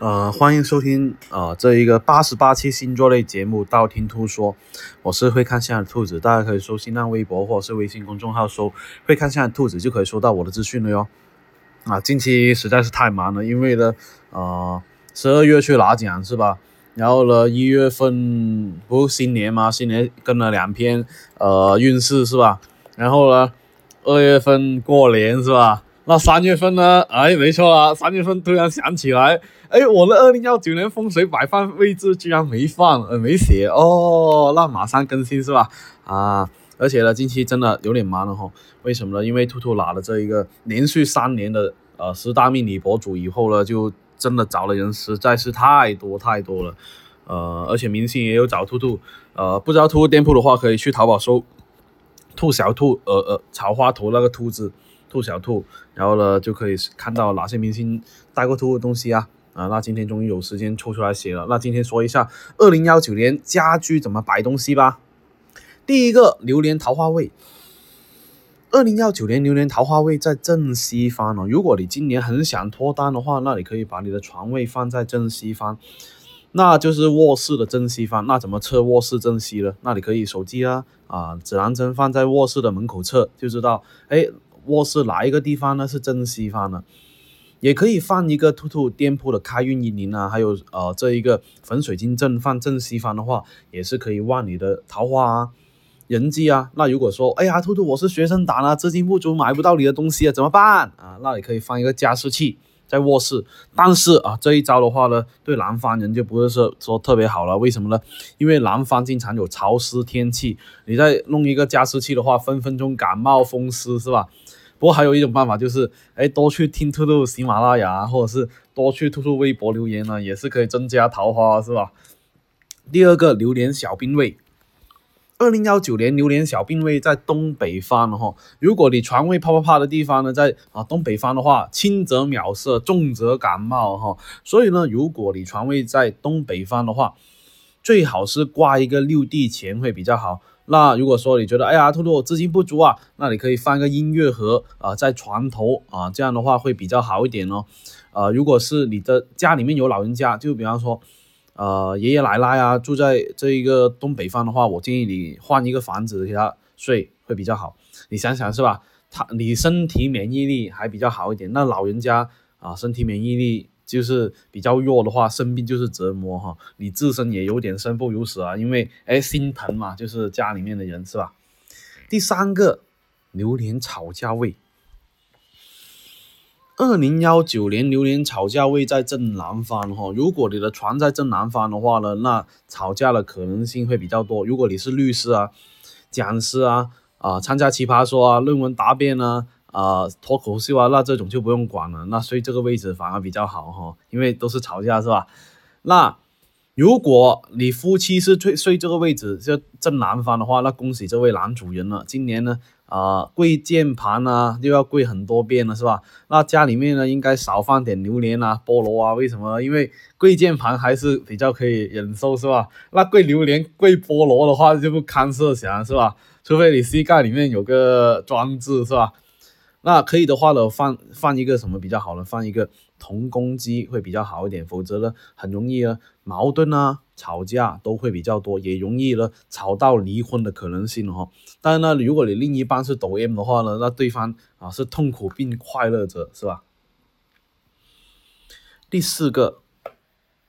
呃，欢迎收听呃这一个八十八期星座类节目《道听途说》，我是会看相的兔子，大家可以搜新浪微博或者是微信公众号搜“会看相的兔子”就可以收到我的资讯了哟。啊，近期实在是太忙了，因为呢，呃，十二月去拿奖是吧？然后呢，一月份不是新年吗？新年跟了两篇呃运势是吧？然后呢，二月份过年是吧？那三月份呢？哎，没错啦，三月份突然想起来，哎，我的二零幺九年风水摆放位置居然没放，呃，没写哦，那马上更新是吧？啊，而且呢，近期真的有点忙了哈。为什么呢？因为兔兔拿了这一个连续三年的呃十大命理博主以后呢，就真的找的人实在是太多太多了，呃，而且明星也有找兔兔，呃，不知道兔兔店铺的话，可以去淘宝搜“兔小兔”呃呃草花头那个兔子。兔小兔，然后呢就可以看到哪些明星带过兔的东西啊啊！那今天终于有时间抽出来写了。那今天说一下二零幺九年家居怎么摆东西吧。第一个，榴莲桃花位。二零幺九年榴莲桃花位在正西方哦。如果你今年很想脱单的话，那你可以把你的床位放在正西方，那就是卧室的正西方。那怎么测卧室正西呢？那你可以手机啊啊指南针放在卧室的门口测，就知道哎。卧室哪一个地方呢？是正西方呢？也可以放一个兔兔店铺的开运一零啊，还有呃这一个粉水晶阵放正西方的话，也是可以旺你的桃花啊、人际啊。那如果说哎呀，兔兔我是学生党啊，资金不足买不到你的东西啊，怎么办啊？那你可以放一个加湿器在卧室。但是啊，这一招的话呢，对南方人就不是说说特别好了。为什么呢？因为南方经常有潮湿天气，你再弄一个加湿器的话，分分钟感冒风湿是吧？不过还有一种办法，就是哎，多去听兔兔喜马拉雅，或者是多去兔兔微博留言呢，也是可以增加桃花，是吧？第二个榴莲小兵味，二零幺九年榴莲小病位在东北方哈。如果你床位啪啪啪的地方呢，在啊东北方的话，轻则秒射，重则感冒哈。所以呢，如果你床位在东北方的话，最好是挂一个六地钱会比较好。那如果说你觉得，哎呀，兔兔我资金不足啊，那你可以放个音乐盒啊，在床头啊，这样的话会比较好一点哦。呃，如果是你的家里面有老人家，就比方说，呃，爷爷奶奶啊，住在这一个东北方的话，我建议你换一个房子给他睡会比较好。你想想是吧？他你身体免疫力还比较好一点，那老人家啊，身体免疫力。就是比较弱的话，生病就是折磨哈，你自身也有点生不如死啊，因为哎心疼嘛，就是家里面的人是吧？第三个，榴莲吵架位，二零幺九年榴莲吵架位在正南方哈，如果你的床在正南方的话呢，那吵架的可能性会比较多。如果你是律师啊、讲师啊、啊参加奇葩说啊、论文答辩啊。啊，脱口秀啊，那这种就不用管了，那睡这个位置反而比较好哈，因为都是吵架是吧？那如果你夫妻是睡睡这个位置，就正南方的话，那恭喜这位男主人了，今年呢啊跪键盘呢又要跪很多遍了是吧？那家里面呢应该少放点榴莲啊、菠萝啊，为什么？因为跪键盘还是比较可以忍受是吧？那跪榴莲、跪菠萝的话就不堪设想是吧？除非你膝盖里面有个装置是吧？那可以的话呢，放放一个什么比较好呢？放一个同攻击会比较好一点，否则呢，很容易呢矛盾啊、吵架都会比较多，也容易呢吵到离婚的可能性哈。当然呢，如果你另一半是抖 M 的话呢，那对方啊是痛苦并快乐着，是吧？第四个，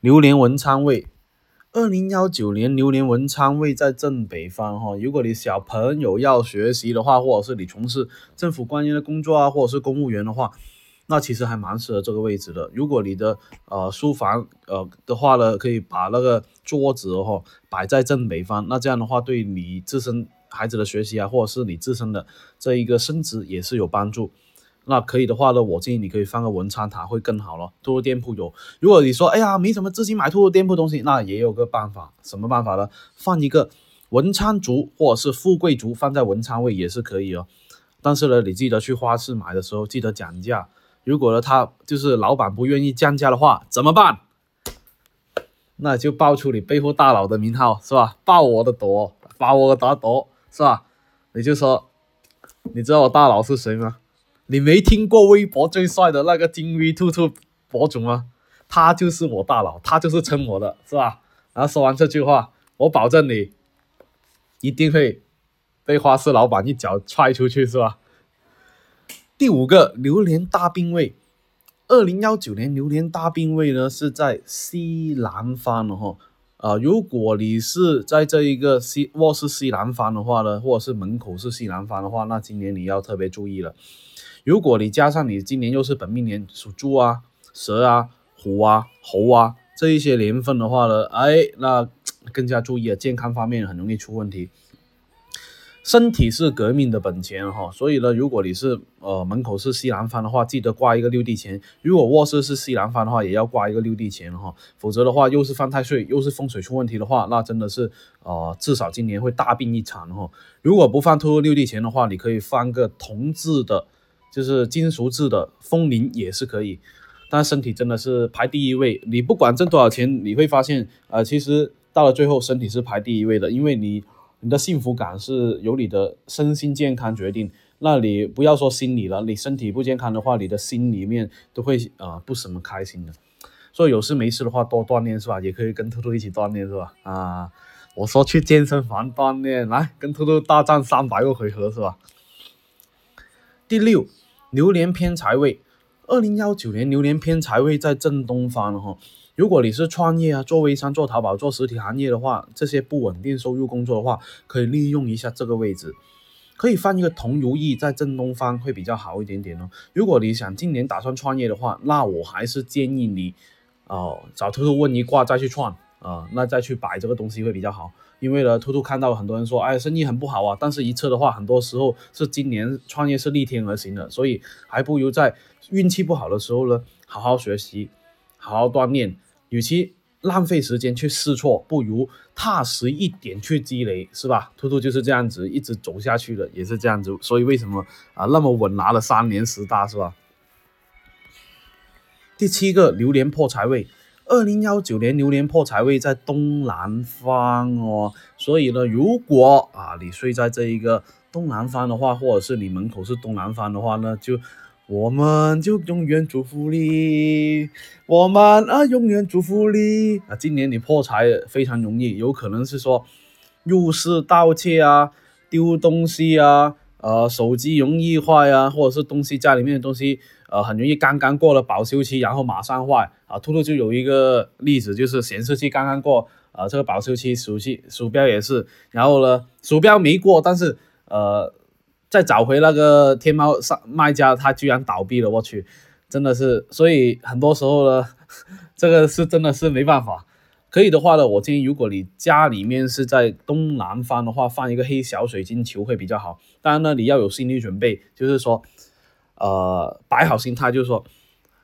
榴莲文昌位。二零幺九年榴莲文昌位在正北方哈，如果你小朋友要学习的话，或者是你从事政府官员的工作啊，或者是公务员的话，那其实还蛮适合这个位置的。如果你的呃书房呃的话呢，可以把那个桌子哈摆在正北方，那这样的话对你自身孩子的学习啊，或者是你自身的这一个升职也是有帮助。那可以的话呢，我建议你可以放个文昌塔会更好了。兔兔店铺有，如果你说哎呀没什么资金买兔兔店铺东西，那也有个办法，什么办法呢？放一个文昌竹或者是富贵竹放在文昌位也是可以哦。但是呢，你记得去花市买的时候记得讲价。如果呢他就是老板不愿意降价的话，怎么办？那就报出你背后大佬的名号是吧？报我的朵，报我的朵是吧？你就说，你知道我大佬是谁吗？你没听过微博最帅的那个金 V 兔兔博主吗？他就是我大佬，他就是撑我的，是吧？然后说完这句话，我保证你一定会被花市老板一脚踹出去，是吧？第五个榴莲大病位，二零幺九年榴莲大病位呢是在西南方的哈。啊，如果你是在这一个西卧室西南方的话呢，或者是门口是西南方的话，那今年你要特别注意了。如果你加上你今年又是本命年属猪啊、蛇啊、虎啊、猴啊这一些年份的话呢，哎，那更加注意了，健康方面很容易出问题。身体是革命的本钱哈，所以呢，如果你是呃门口是西南方的话，记得挂一个六地钱；如果卧室是西南方的话，也要挂一个六地钱哈，否则的话又是犯太岁，又是风水出问题的话，那真的是呃至少今年会大病一场哈。如果不放突六地钱的话，你可以放个铜制的，就是金属制的风铃也是可以，但身体真的是排第一位。你不管挣多少钱，你会发现呃其实到了最后身体是排第一位的，因为你。你的幸福感是由你的身心健康决定，那你不要说心理了，你身体不健康的话，你的心里面都会啊不怎么开心的。所以有事没事的话多锻炼是吧？也可以跟兔兔一起锻炼是吧？啊，我说去健身房锻炼，来跟兔兔大战三百个回合是吧？第六，榴莲偏财位，二零幺九年榴莲偏财位在正东方哈。如果你是创业啊，做微商、做淘宝、做实体行业的话，这些不稳定收入工作的话，可以利用一下这个位置，可以放一个铜如意在正东方会比较好一点点哦。如果你想今年打算创业的话，那我还是建议你，哦，找兔兔问一卦再去创啊，那再去摆这个东西会比较好。因为呢，兔兔看到很多人说，哎，生意很不好啊，但是一测的话，很多时候是今年创业是逆天而行的，所以还不如在运气不好的时候呢，好好学习，好好锻炼。与其浪费时间去试错，不如踏实一点去积累，是吧？兔兔就是这样子一直走下去的，也是这样子，所以为什么啊那么稳拿了三年十大，是吧？第七个榴莲破财位，二零幺九年榴莲破财位在东南方哦，所以呢，如果啊你睡在这一个东南方的话，或者是你门口是东南方的话呢，就。我们就永远祝福你，我们啊永远祝福你啊！今年你破财非常容易，有可能是说入室盗窃啊、丢东西啊、呃手机容易坏啊，或者是东西家里面的东西呃很容易刚刚过了保修期，然后马上坏啊。兔兔就有一个例子，就是显示器刚刚过呃这个保修期，鼠器鼠标也是，然后呢鼠标没过，但是呃。再找回那个天猫上卖家，他居然倒闭了，我去，真的是，所以很多时候呢，这个是真的是没办法。可以的话呢，我建议如果你家里面是在东南方的话，放一个黑小水晶球会比较好。当然呢，你要有心理准备，就是说，呃，摆好心态，就是说，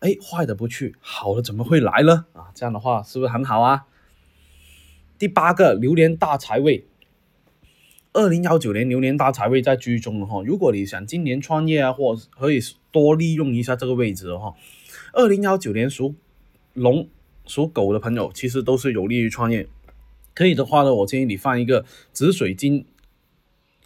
哎，坏的不去，好的怎么会来呢？啊，这样的话是不是很好啊？第八个榴莲大财位。二零幺九年牛年大财位在居中哈，如果你想今年创业啊，或可以多利用一下这个位置哈。二零幺九年属龙、属狗的朋友，其实都是有利于创业。可以的话呢，我建议你放一个紫水晶，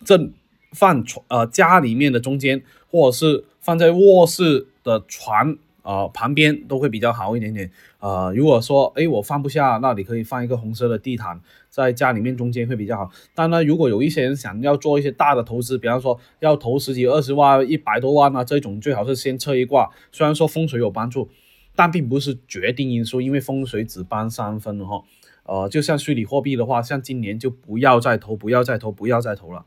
正放床呃家里面的中间，或者是放在卧室的床。啊，旁边都会比较好一点点。啊，如果说哎我放不下，那你可以放一个红色的地毯在家里面中间会比较好。但呢，如果有一些人想要做一些大的投资，比方说要投十几、二十万、一百多万啊，这种最好是先测一卦。虽然说风水有帮助，但并不是决定因素，因为风水只帮三分哈。呃，就像虚拟货币的话，像今年就不要再投，不要再投，不要再投了。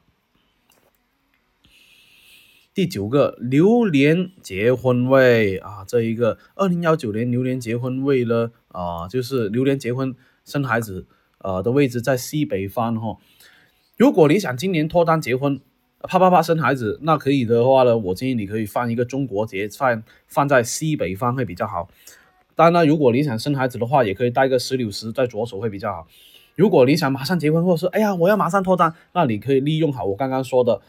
第九个榴莲结婚位啊，这一个二零幺九年榴莲结婚位呢啊，就是榴莲结婚生孩子呃的位置在西北方哈。如果你想今年脱单结婚，啪啪啪生孩子，那可以的话呢，我建议你可以放一个中国结放放在西北方会比较好。当然，如果你想生孩子的话，也可以带个石榴石在左手会比较好。如果你想马上结婚，或者是哎呀我要马上脱单，那你可以利用好我刚刚说的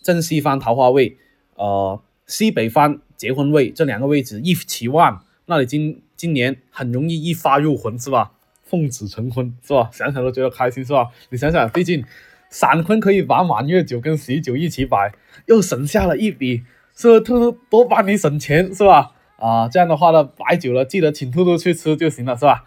正西方桃花位。呃，西北方结婚位这两个位置一起旺，那你今今年很容易一发入魂是吧？奉子成婚是吧？想想都觉得开心是吧？你想想，毕竟闪婚可以把满月酒跟喜酒一起摆，又省下了一笔，是不是？多多帮你省钱是吧？啊，这样的话呢，摆久了记得请兔兔去吃就行了，是吧？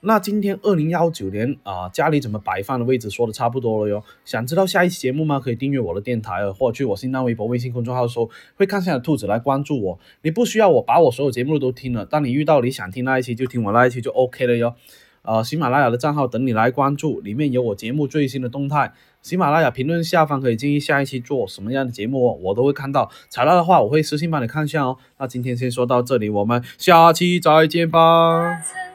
那今天二零幺九年啊，家里怎么摆放的位置说的差不多了哟。想知道下一期节目吗？可以订阅我的电台，或者去我新浪微博、微信公众号搜“会看相的兔子”来关注我。你不需要我把我所有节目都听了，当你遇到你想听那一期就听我那一期就 OK 了哟。呃，喜马拉雅的账号等你来关注，里面有我节目最新的动态。喜马拉雅评论下方可以建议下一期做什么样的节目哦，我都会看到。采纳的话，我会私信帮你看一下哦。那今天先说到这里，我们下期再见吧。